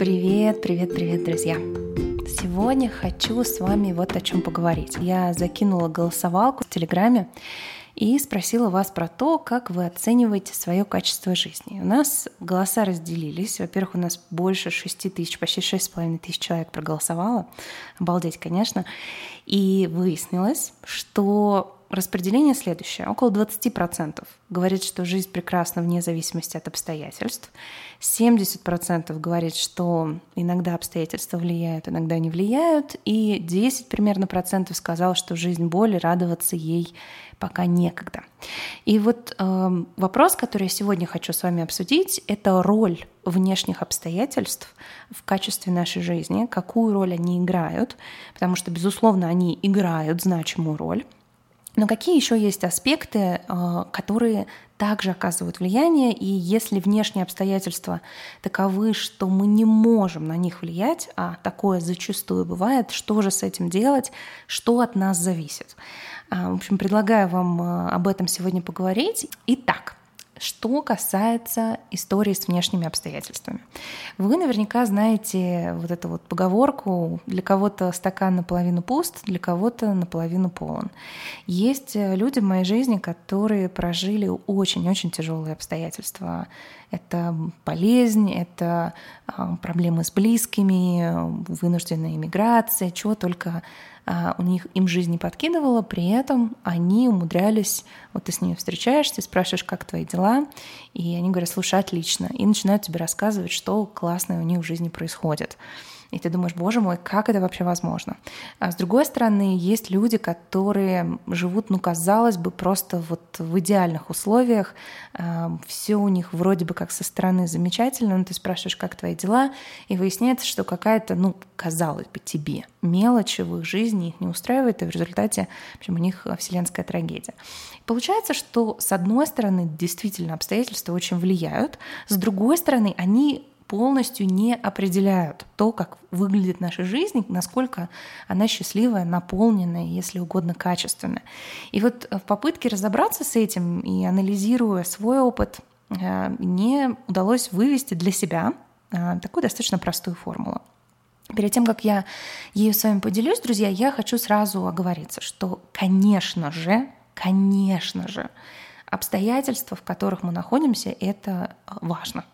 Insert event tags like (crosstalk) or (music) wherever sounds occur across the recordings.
Привет, привет, привет, друзья! Сегодня хочу с вами вот о чем поговорить. Я закинула голосовалку в Телеграме и спросила вас про то, как вы оцениваете свое качество жизни. У нас голоса разделились. Во-первых, у нас больше 6 тысяч, почти 6,5 тысяч человек проголосовало. Обалдеть, конечно. И выяснилось, что распределение следующее. Около 20% говорит, что жизнь прекрасна вне зависимости от обстоятельств. 70% говорит, что иногда обстоятельства влияют, иногда не влияют. И 10 примерно процентов сказал, что жизнь боли, радоваться ей пока некогда. И вот э, вопрос, который я сегодня хочу с вами обсудить, это роль внешних обстоятельств в качестве нашей жизни, какую роль они играют, потому что, безусловно, они играют значимую роль. Но какие еще есть аспекты, э, которые также оказывают влияние, и если внешние обстоятельства таковы, что мы не можем на них влиять, а такое зачастую бывает, что же с этим делать, что от нас зависит. А, в общем, предлагаю вам э, об этом сегодня поговорить. Итак, что касается истории с внешними обстоятельствами. Вы наверняка знаете вот эту вот поговорку «для кого-то стакан наполовину пуст, для кого-то наполовину полон». Есть люди в моей жизни, которые прожили очень-очень тяжелые обстоятельства. Это болезнь, это а, проблемы с близкими, вынужденная иммиграция, чего только у них им жизнь не подкидывала, при этом они умудрялись, вот ты с ними встречаешься, спрашиваешь, как твои дела, и они говорят, слушай, отлично, и начинают тебе рассказывать, что классное у них в жизни происходит. И ты думаешь, боже мой, как это вообще возможно? А с другой стороны, есть люди, которые живут, ну, казалось бы, просто вот в идеальных условиях. А, Все у них вроде бы как со стороны замечательно, но ты спрашиваешь, как твои дела, и выясняется, что какая-то, ну, казалось бы, тебе мелочь в их жизни их не устраивает, и в результате, в общем, у них вселенская трагедия. Получается, что с одной стороны, действительно обстоятельства очень влияют, с другой стороны, они полностью не определяют то, как выглядит наша жизнь, насколько она счастливая, наполненная, если угодно, качественная. И вот в попытке разобраться с этим и анализируя свой опыт, э, мне удалось вывести для себя э, такую достаточно простую формулу. Перед тем, как я ею с вами поделюсь, друзья, я хочу сразу оговориться, что, конечно же, конечно же, обстоятельства, в которых мы находимся, это важно.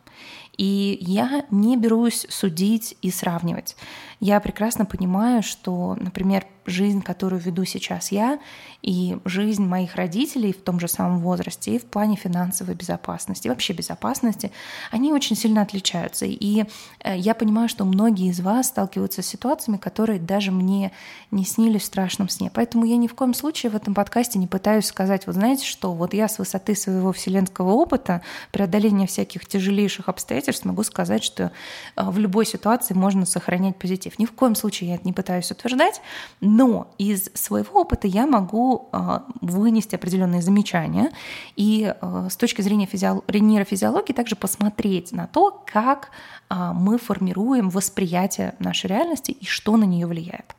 И я не берусь судить и сравнивать. Я прекрасно понимаю, что, например, жизнь, которую веду сейчас я, и жизнь моих родителей в том же самом возрасте, и в плане финансовой безопасности, вообще безопасности, они очень сильно отличаются. И э, я понимаю, что многие из вас сталкиваются с ситуациями, которые даже мне не снились в страшном сне. Поэтому я ни в коем случае в этом подкасте не пытаюсь сказать, вот знаете что, вот я с высоты своего вселенского опыта, преодоления всяких тяжелейших обстоятельств могу сказать, что э, в любой ситуации можно сохранять позитив. Ни в коем случае я это не пытаюсь утверждать, но из своего опыта я могу а, вынести определенные замечания и а, с точки зрения физиол... нейрофизиологии также посмотреть на то, как мы формируем восприятие нашей реальности и что на нее влияет.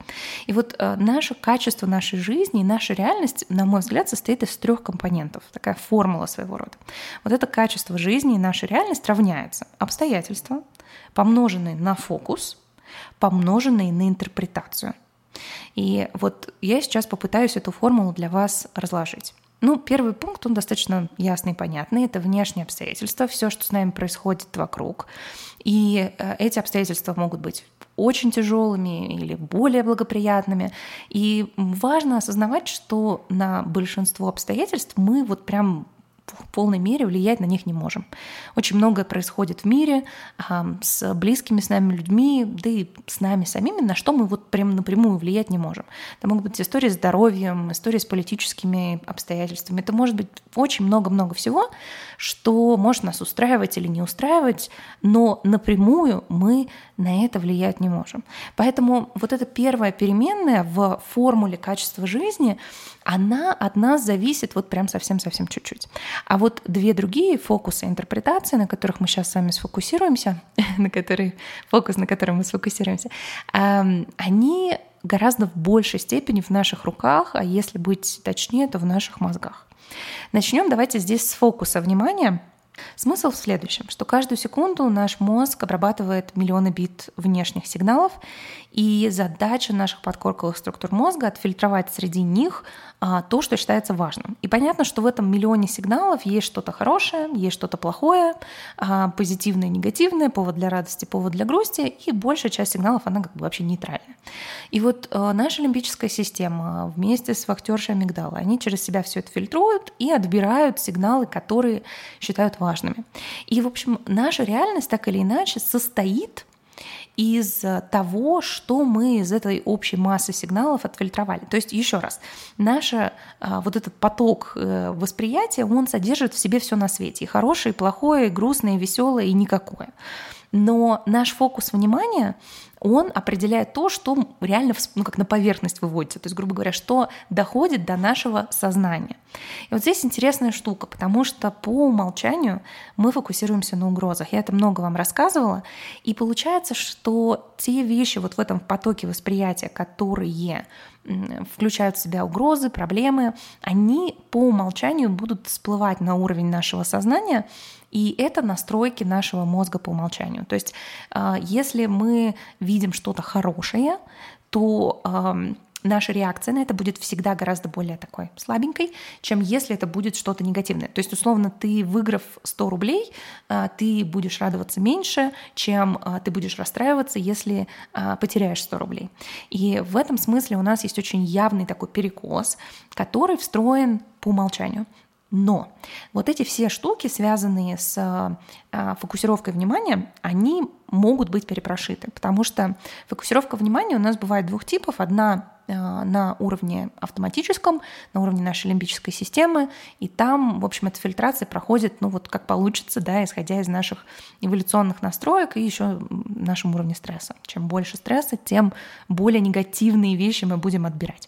И вот наше качество нашей жизни и наша реальность, на мой взгляд, состоит из трех компонентов. Такая формула своего рода. Вот это качество жизни и наша реальность равняется обстоятельства, помноженные на фокус, помноженные на интерпретацию – и вот я сейчас попытаюсь эту формулу для вас разложить. Ну, первый пункт, он достаточно ясный и понятный. Это внешние обстоятельства, все, что с нами происходит вокруг. И э, эти обстоятельства могут быть очень тяжелыми или более благоприятными. И важно осознавать, что на большинство обстоятельств мы вот прям в полной мере влиять на них не можем. Очень многое происходит в мире с близкими с нами людьми, да и с нами самими, на что мы вот прям напрямую влиять не можем. Это могут быть истории с здоровьем, истории с политическими обстоятельствами. Это может быть очень много-много всего, что может нас устраивать или не устраивать, но напрямую мы на это влиять не можем. Поэтому вот эта первая переменная в формуле качества жизни, она от нас зависит вот прям совсем-совсем чуть-чуть. А вот две другие фокусы интерпретации, на которых мы сейчас с вами сфокусируемся, (laughs) на которые, фокус, на котором мы сфокусируемся, они гораздо в большей степени в наших руках, а если быть точнее, то в наших мозгах. Начнем давайте здесь с фокуса внимания. Смысл в следующем, что каждую секунду наш мозг обрабатывает миллионы бит внешних сигналов, и задача наших подкорковых структур мозга отфильтровать среди них а, то, что считается важным. И понятно, что в этом миллионе сигналов есть что-то хорошее, есть что-то плохое, а, позитивное, негативное, повод для радости, повод для грусти, и большая часть сигналов, она как бы вообще нейтральная. И вот а, наша лимбическая система вместе с вахтершей амигдала, они через себя все это фильтруют и отбирают сигналы, которые считают важными. И, в общем, наша реальность так или иначе состоит из того, что мы из этой общей массы сигналов отфильтровали. То есть, еще раз, наш вот этот поток э, восприятия, он содержит в себе все на свете. И хорошее, и плохое, и грустное, и веселое, и никакое. Но наш фокус внимания он определяет то, что реально ну, как на поверхность выводится, то есть, грубо говоря, что доходит до нашего сознания. И вот здесь интересная штука, потому что по умолчанию мы фокусируемся на угрозах. Я это много вам рассказывала, и получается, что те вещи вот в этом потоке восприятия, которые включают в себя угрозы, проблемы, они по умолчанию будут всплывать на уровень нашего сознания, и это настройки нашего мозга по умолчанию. То есть а, если мы видим что-то хорошее, то наша реакция на это будет всегда гораздо более такой слабенькой, чем если это будет что-то негативное. То есть, условно, ты, выиграв 100 рублей, а, ты будешь радоваться меньше, чем а, ты будешь расстраиваться, если потеряешь 100 рублей. И в этом смысле у нас есть очень явный такой перекос, который встроен по умолчанию. Но вот эти все штуки, связанные с а, фокусировкой внимания, они могут быть перепрошиты, потому что фокусировка внимания у нас бывает двух типов. Одна а, на уровне автоматическом, на уровне нашей лимбической системы, и там, в общем, эта фильтрация проходит, ну вот как получится, да, исходя из наших эволюционных настроек и еще нашем уровне стресса. Чем больше стресса, тем более негативные вещи мы будем отбирать.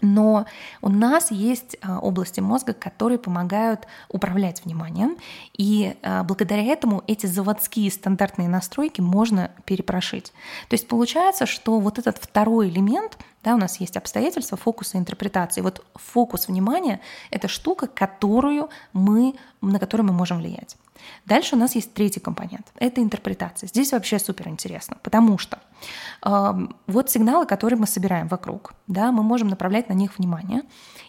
Но у нас есть а, области мозга, которые помогают управлять вниманием, и а, благодаря этому эти заводские стандартные настройки можно перепрошить. То есть получается, что вот этот второй элемент, да, у нас есть обстоятельства, фокус и интерпретации. Вот фокус внимания — это штука, которую мы, на которую мы можем влиять. Дальше у нас есть третий компонент. Это интерпретация. Здесь вообще супер интересно, потому что вот сигналы, которые мы собираем вокруг, да, мы можем направлять на них внимание,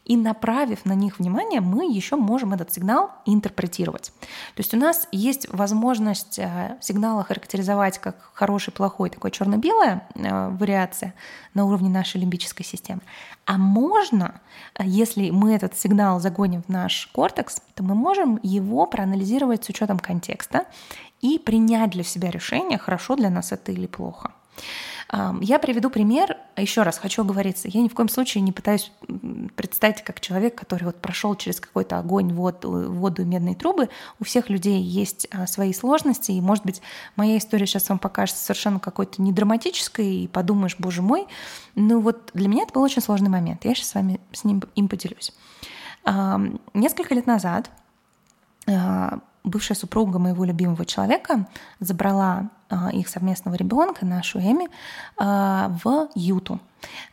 и направив на них внимание, мы еще можем этот сигнал интерпретировать. То есть у нас есть возможность э, сигнала характеризовать как хороший, плохой, такой черно-белая э, вариация на уровне нашей лимбической системы. А можно, э, если мы этот сигнал загоним в наш кортекс, то мы можем его проанализировать с учетом контекста и принять для себя решение, хорошо для нас это или плохо. Я приведу пример. Еще раз хочу оговориться. Я ни в коем случае не пытаюсь представить как человек, который вот прошел через какой-то огонь, воду, воду и медные трубы. У всех людей есть а, свои сложности, и, может быть, моя история сейчас вам покажется совершенно какой-то недраматической, и подумаешь, боже мой. Ну вот для меня это был очень сложный момент. Я сейчас с вами с ним им поделюсь. Несколько лет назад а, бывшая супруга моего любимого человека забрала их совместного ребенка, нашу Эми, а, в Юту,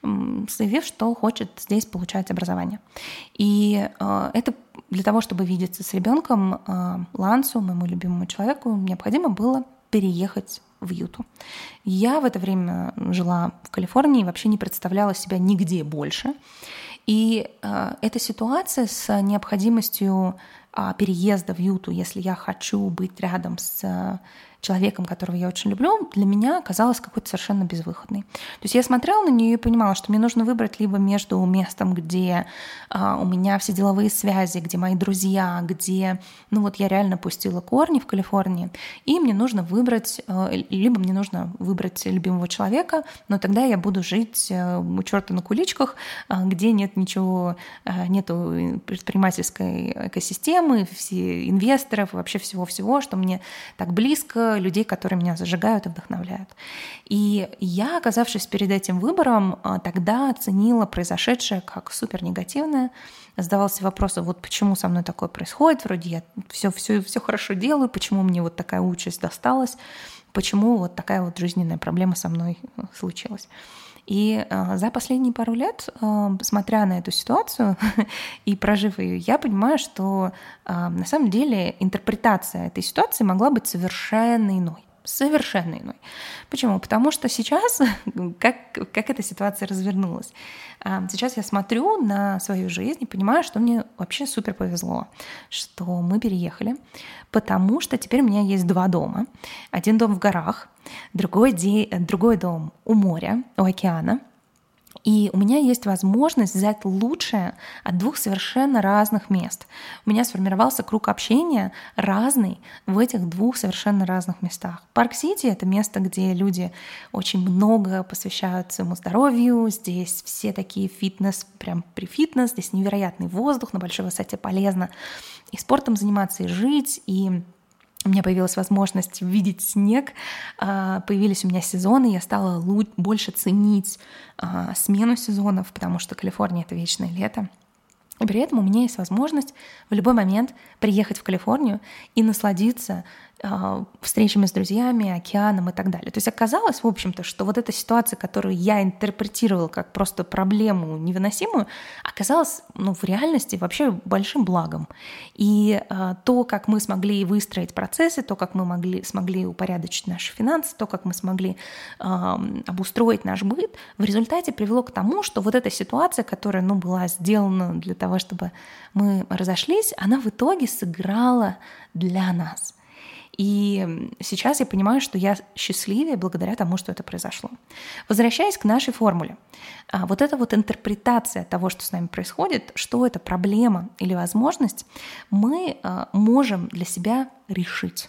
заявив, что хочет здесь получать образование. И а, это для того, чтобы видеться с ребенком Лансу, моему любимому человеку, необходимо было переехать в Юту. Я в это время жила в Калифорнии и вообще не представляла себя нигде больше. И э, эта ситуация с необходимостью э, переезда в Юту, если я хочу быть рядом с человеком, которого я очень люблю, для меня казалась какой-то совершенно безвыходной. То есть я смотрела на нее и понимала, что мне нужно выбрать либо между местом, где а, у меня все деловые связи, где мои друзья, где, ну вот я реально пустила корни в Калифорнии, и мне нужно выбрать, а, либо мне нужно выбрать любимого человека, но тогда я буду жить а, у черта на куличках, а, где нет ничего, а, нету предпринимательской экосистемы, все инвесторов, вообще всего-всего, что мне так близко, людей, которые меня зажигают и вдохновляют. И я, оказавшись перед этим выбором, а, тогда оценила произошедшее как супер негативное, задавался вопросом, вот почему со мной такое происходит, вроде я все, все, все хорошо делаю, почему мне вот такая участь досталась, почему вот такая вот жизненная проблема со мной случилась. И э, за последние пару лет, э, смотря на эту ситуацию (laughs) и прожив ее, я понимаю, что э, на самом деле интерпретация этой ситуации могла быть совершенно иной совершенно иной. Почему? Потому что сейчас, (laughs) как, как эта ситуация развернулась, а, сейчас я смотрю на свою жизнь и понимаю, что мне вообще супер повезло, что мы переехали, потому что теперь у меня есть два дома. Один дом в горах, другой, де, другой дом у моря, у океана — и у меня есть возможность взять лучшее от двух совершенно разных мест. У меня сформировался круг общения разный в этих двух совершенно разных местах. Парк-Сити — это место, где люди очень много посвящают своему здоровью. Здесь все такие фитнес, прям при фитнес. Здесь невероятный воздух, на большой высоте полезно и спортом заниматься, и жить, и у меня появилась возможность видеть снег, а, появились у меня сезоны, я стала больше ценить а, смену сезонов, потому что Калифорния — это вечное лето. И при этом у меня есть возможность в любой момент приехать в Калифорнию и насладиться а, встречами с друзьями, океаном и так далее. То есть оказалось, в общем-то, что вот эта ситуация, которую я интерпретировала как просто проблему невыносимую, оказалась ну, в реальности вообще большим благом. И а, то, как мы смогли выстроить процессы, то, как мы могли, смогли упорядочить наши финансы, то, как мы смогли а, обустроить наш быт, в результате привело к тому, что вот эта ситуация, которая ну, была сделана для того, чтобы мы разошлись, она в итоге сыграла для нас. И сейчас я понимаю, что я счастливее благодаря тому, что это произошло. Возвращаясь к нашей формуле, а, вот эта вот интерпретация того, что с нами происходит, что это проблема или возможность, мы а, можем для себя решить.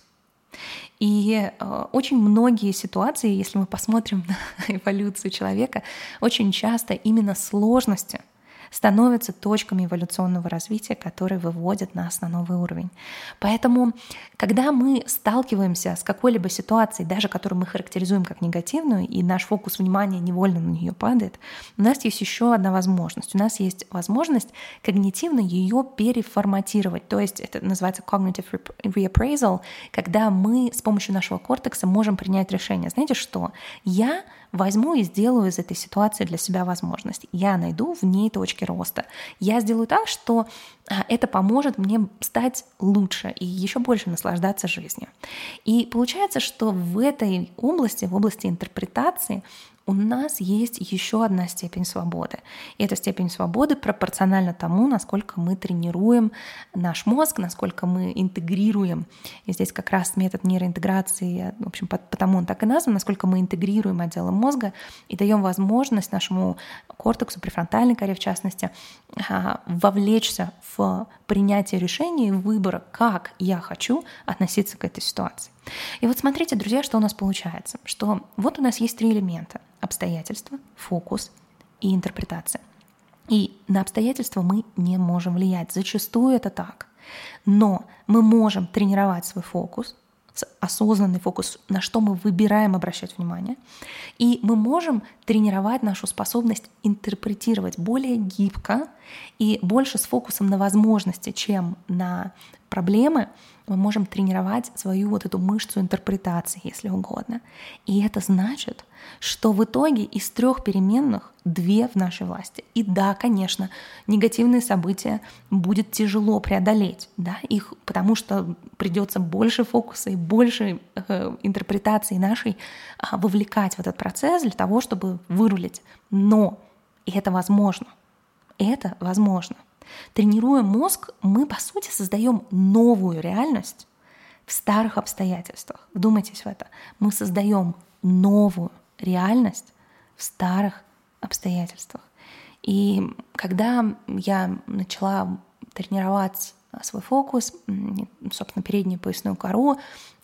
И э, очень многие ситуации, если мы посмотрим (laughs) на эволюцию человека, очень часто именно сложности — становятся точками эволюционного развития, которые выводят нас на новый уровень. Поэтому, когда мы сталкиваемся с какой-либо ситуацией, даже которую мы характеризуем как негативную, и наш фокус внимания невольно на нее падает, у нас есть еще одна возможность. У нас есть возможность когнитивно ее переформатировать. То есть это называется cognitive reappraisal, когда мы с помощью нашего кортекса можем принять решение. Знаете что? Я возьму и сделаю из этой ситуации для себя возможность. Я найду в ней точки роста. Я сделаю так, что а, это поможет мне стать лучше и еще больше наслаждаться жизнью. И получается, что в этой области, в области интерпретации, у нас есть еще одна степень свободы. И эта степень свободы пропорциональна тому, насколько мы тренируем наш мозг, насколько мы интегрируем. И здесь как раз метод нейроинтеграции, в общем, потому он так и назван, насколько мы интегрируем отделы мозга и даем возможность нашему кортексу, префронтальной коре в частности, а, вовлечься в принятие решений выбора, как я хочу относиться к этой ситуации. И вот смотрите, друзья, что у нас получается. Что вот у нас есть три элемента. Обстоятельства, фокус и интерпретация. И на обстоятельства мы не можем влиять. Зачастую это так. Но мы можем тренировать свой фокус, осознанный фокус, на что мы выбираем обращать внимание. И мы можем тренировать нашу способность интерпретировать более гибко и больше с фокусом на возможности, чем на проблемы, мы можем тренировать свою вот эту мышцу интерпретации, если угодно. И это значит, что в итоге из трех переменных две в нашей власти. И да, конечно, негативные события будет тяжело преодолеть, да, их, потому что придется больше фокуса и больше э, интерпретации нашей э, вовлекать в этот процесс для того, чтобы вырулить. Но это возможно. Это возможно. Тренируя мозг, мы, по сути, создаем новую реальность в старых обстоятельствах. Вдумайтесь в это. Мы создаем новую реальность в старых обстоятельствах. И когда я начала тренировать свой фокус, собственно, переднюю поясную кору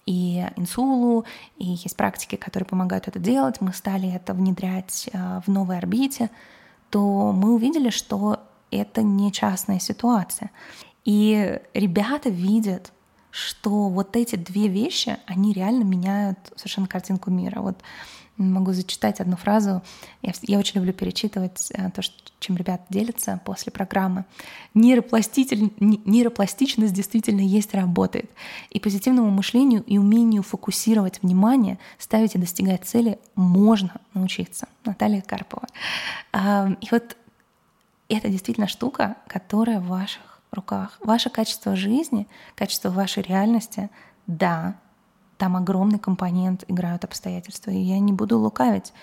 и инсулу, и есть практики, которые помогают это делать, мы стали это внедрять э, в новой орбите, то мы увидели, что это не частная ситуация. И ребята видят что вот эти две вещи, они реально меняют совершенно картинку мира. Вот могу зачитать одну фразу. Я, я очень люблю перечитывать э, то, что, чем ребята делятся после программы. Нейропластичность действительно есть, работает. И позитивному мышлению и умению фокусировать внимание, ставить и достигать цели можно научиться. Наталья Карпова. И вот это действительно штука, которая в ваших руках. Ваше качество жизни, качество вашей реальности, да, там огромный компонент играют обстоятельства. И я не буду лукавить.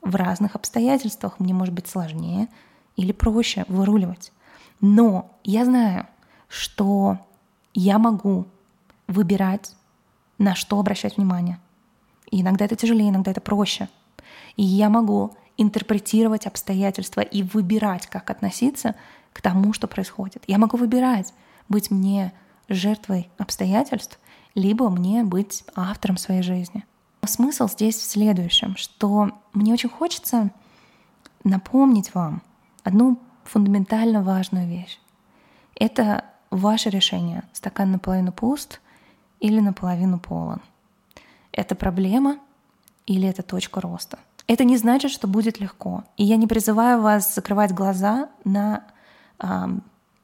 В разных обстоятельствах мне может быть сложнее или проще выруливать. Но я знаю, что я могу выбирать, на что обращать внимание. И иногда это тяжелее, иногда это проще. И я могу интерпретировать обстоятельства и выбирать, как относиться к тому, что происходит. Я могу выбирать, быть мне жертвой обстоятельств либо мне быть автором своей жизни. Смысл здесь в следующем, что мне очень хочется напомнить вам одну фундаментально важную вещь. Это ваше решение, стакан наполовину пуст или наполовину полон. Это проблема или это точка роста. Это не значит, что будет легко. И я не призываю вас закрывать глаза на, э,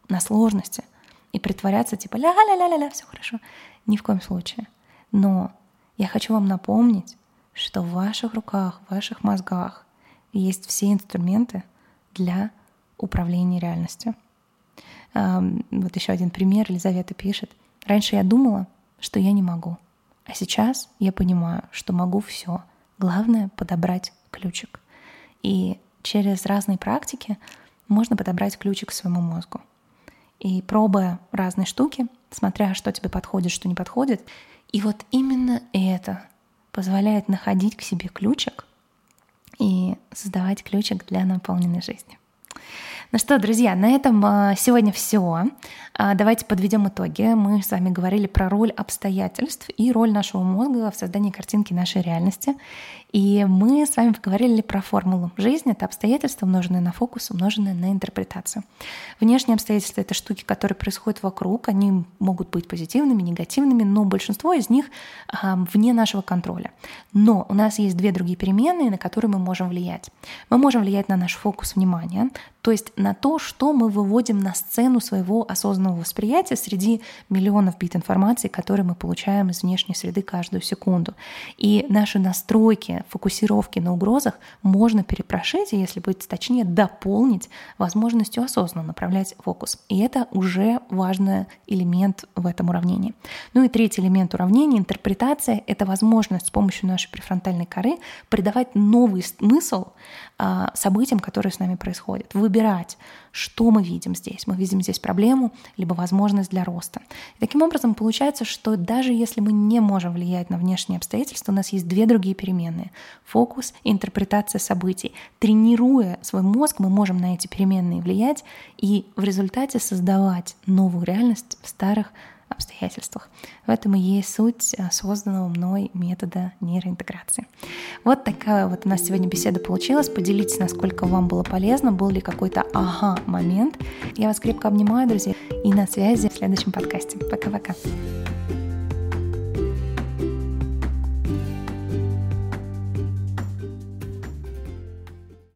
на сложности и притворяться типа ля-ля-ля-ля, все хорошо. Ни в коем случае. Но я хочу вам напомнить, что в ваших руках, в ваших мозгах есть все инструменты для управления реальностью. Вот еще один пример. Елизавета пишет. Раньше я думала, что я не могу. А сейчас я понимаю, что могу все. Главное — подобрать ключик. И через разные практики можно подобрать ключик к своему мозгу. И пробуя разные штуки, смотря что тебе подходит, что не подходит. И вот именно это позволяет находить к себе ключик и создавать ключик для наполненной жизни. Ну что, друзья, на этом а, сегодня все. А, давайте подведем итоги. Мы с вами говорили про роль обстоятельств и роль нашего мозга в создании картинки нашей реальности. И мы с вами поговорили про формулу. Жизнь — это обстоятельства, умноженные на фокус, умноженные на интерпретацию. Внешние обстоятельства — это штуки, которые происходят вокруг. Они могут быть позитивными, негативными, но большинство из них а, вне нашего контроля. Но у нас есть две другие переменные, на которые мы можем влиять. Мы можем влиять на наш фокус внимания, то есть на то, что мы выводим на сцену своего осознанного восприятия среди миллионов бит информации, которые мы получаем из внешней среды каждую секунду. И наши настройки, фокусировки на угрозах можно перепрошить, и если быть точнее, дополнить возможностью осознанно направлять фокус. И это уже важный элемент в этом уравнении. Ну и третий элемент уравнения — интерпретация — это возможность с помощью нашей префронтальной коры придавать новый смысл а, событиям, которые с нами происходят, выбирать, что мы видим здесь. Мы видим здесь проблему, либо возможность для роста. И таким образом получается, что даже если мы не можем влиять на внешние обстоятельства, у нас есть две другие переменные — фокус и интерпретация событий. Тренируя свой мозг, мы можем на эти переменные влиять и в результате создавать новую реальность в старых обстоятельствах. В этом и есть суть э, созданного мной метода нейроинтеграции. Вот такая вот у нас сегодня беседа получилась. Поделитесь, насколько вам было полезно, был ли какой-то ага-момент. Я вас крепко обнимаю, друзья, и на связи в следующем подкасте. Пока-пока.